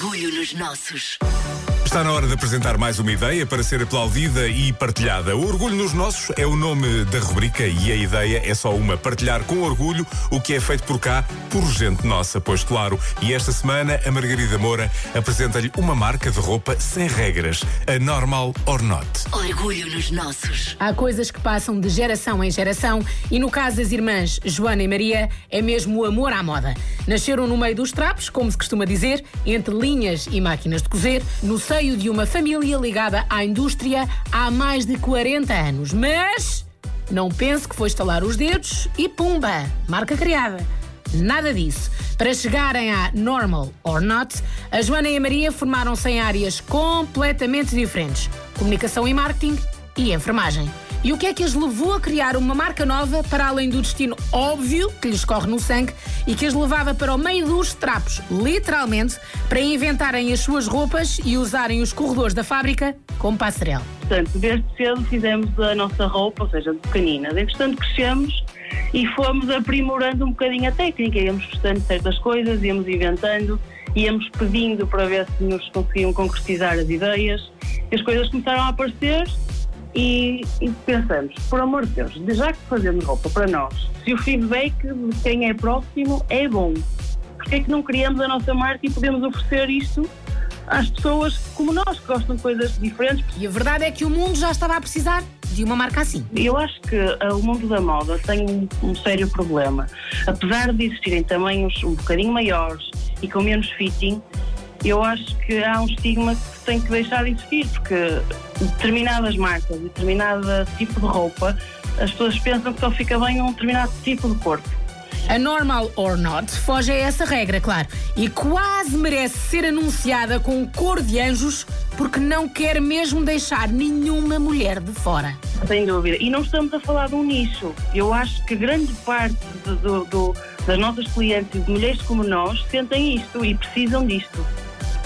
Orgulho nos nossos. Está na hora de apresentar mais uma ideia para ser aplaudida e partilhada. O Orgulho nos Nossos é o nome da rubrica e a ideia é só uma: partilhar com orgulho o que é feito por cá, por gente nossa, pois claro. E esta semana a Margarida Moura apresenta-lhe uma marca de roupa sem regras, a Normal or Not. Orgulho nos nossos. Há coisas que passam de geração em geração e no caso das irmãs Joana e Maria é mesmo o amor à moda. Nasceram no meio dos trapos, como se costuma dizer, entre linhas e máquinas de cozer, no seio de uma família ligada à indústria há mais de 40 anos. Mas não pense que foi estalar os dedos e pumba, marca criada. Nada disso. Para chegarem à Normal or Not, a Joana e a Maria formaram-se em áreas completamente diferentes: comunicação e marketing e enfermagem. E o que é que as levou a criar uma marca nova para além do destino óbvio que lhes corre no sangue e que as levava para o meio dos trapos, literalmente, para inventarem as suas roupas e usarem os corredores da fábrica como passarela? Portanto, desde cedo fizemos a nossa roupa, ou seja, de pequeninas. Entretanto, crescemos e fomos aprimorando um bocadinho a técnica, íamos gostando de certas coisas, íamos inventando, íamos pedindo para ver se nos conseguiam concretizar as ideias. E as coisas começaram a aparecer e, e, pensamos, por amor de Deus, já que fazemos roupa para nós, se o feedback de quem é próximo é bom, porque é que não criamos a nossa marca e podemos oferecer isto às pessoas como nós, que gostam de coisas diferentes? E a verdade é que o mundo já estava a precisar de uma marca assim. Eu acho que uh, o mundo da moda tem um, um sério problema. Apesar de existirem tamanhos um bocadinho maiores e com menos fitting, eu acho que há um estigma que tem que deixar de existir, porque determinadas marcas, determinado tipo de roupa, as pessoas pensam que só fica bem um determinado tipo de corpo. A Normal or Not foge a essa regra, claro, e quase merece ser anunciada com cor de anjos porque não quer mesmo deixar nenhuma mulher de fora. Sem dúvida. E não estamos a falar de um nicho. Eu acho que grande parte do, do, do, das nossas clientes, de mulheres como nós, sentem isto e precisam disto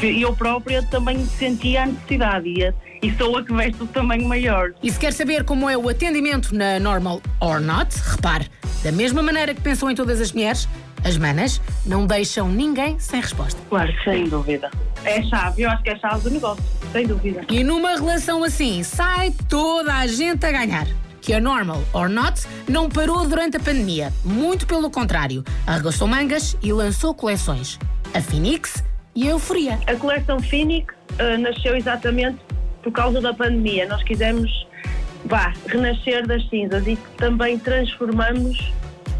que eu própria também sentia a necessidade e, e sou a que veste o tamanho maior. E se quer saber como é o atendimento na Normal or Not, repare, da mesma maneira que pensam em todas as mulheres, as manas não deixam ninguém sem resposta. Claro, sem dúvida. É chave, eu acho que é a chave do negócio, sem dúvida. E numa relação assim, sai toda a gente a ganhar que a Normal or Not não parou durante a pandemia. Muito pelo contrário, arregaçou mangas e lançou coleções. A Phoenix e a euforia. A coleção Phoenix uh, nasceu exatamente por causa da pandemia. Nós quisemos vá, renascer das cinzas e também transformamos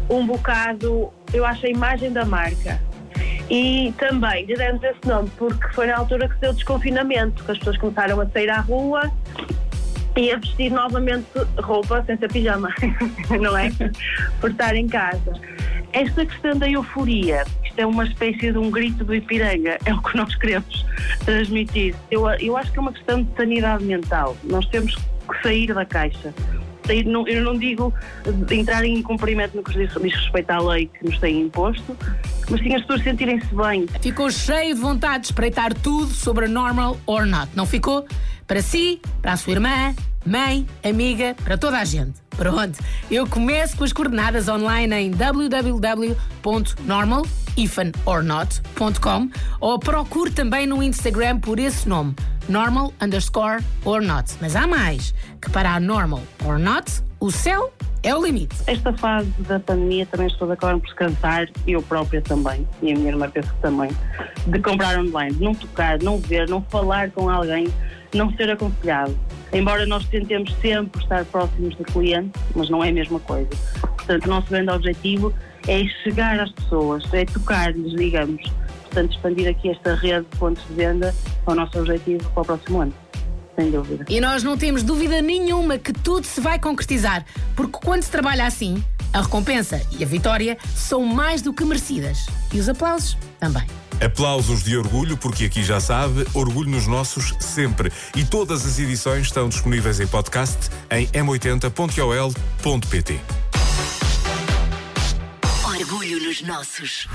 um bocado, eu acho, a imagem da marca. E também lhe demos esse nome porque foi na altura que se deu o desconfinamento, que as pessoas começaram a sair à rua e a vestir novamente roupa sem ser pijama, não é? Por estar em casa. Esta questão da euforia isto é uma espécie de um grito do Ipiranga, é o que nós queremos transmitir. Eu, eu acho que é uma questão de sanidade mental. Nós temos que sair da caixa. Sair, não, eu não digo entrar em cumprimento no que diz, diz respeito à lei que nos tem imposto, mas sim as pessoas sentirem-se bem. Ficou cheio de vontade de espreitar tudo sobre a normal or not, não ficou? Para si, para a sua irmã, mãe, amiga, para toda a gente. Pronto, eu começo com as coordenadas online em www.normal.com ou procure também no Instagram por esse nome, normal underscore or not. Mas há mais, que para a normal or not, o céu é o limite. Esta fase da pandemia também as pessoas acabam por cansar, eu própria também, e a minha irmã penso que também, de comprar online, não tocar, não ver, não falar com alguém, não ser aconselhado embora nós tentemos sempre estar próximos do cliente, mas não é a mesma coisa. Portanto, o nosso grande objetivo é chegar às pessoas, é tocar-lhes, digamos. Portanto, expandir aqui esta rede de pontos de venda é o nosso objetivo para o próximo ano. Sem dúvida. E nós não temos dúvida nenhuma que tudo se vai concretizar, porque quando se trabalha assim, a recompensa e a vitória são mais do que merecidas. E os aplausos também. Aplausos de orgulho, porque aqui já sabe, orgulho nos nossos sempre. E todas as edições estão disponíveis em podcast em m80.ol.pt. Nos nossos.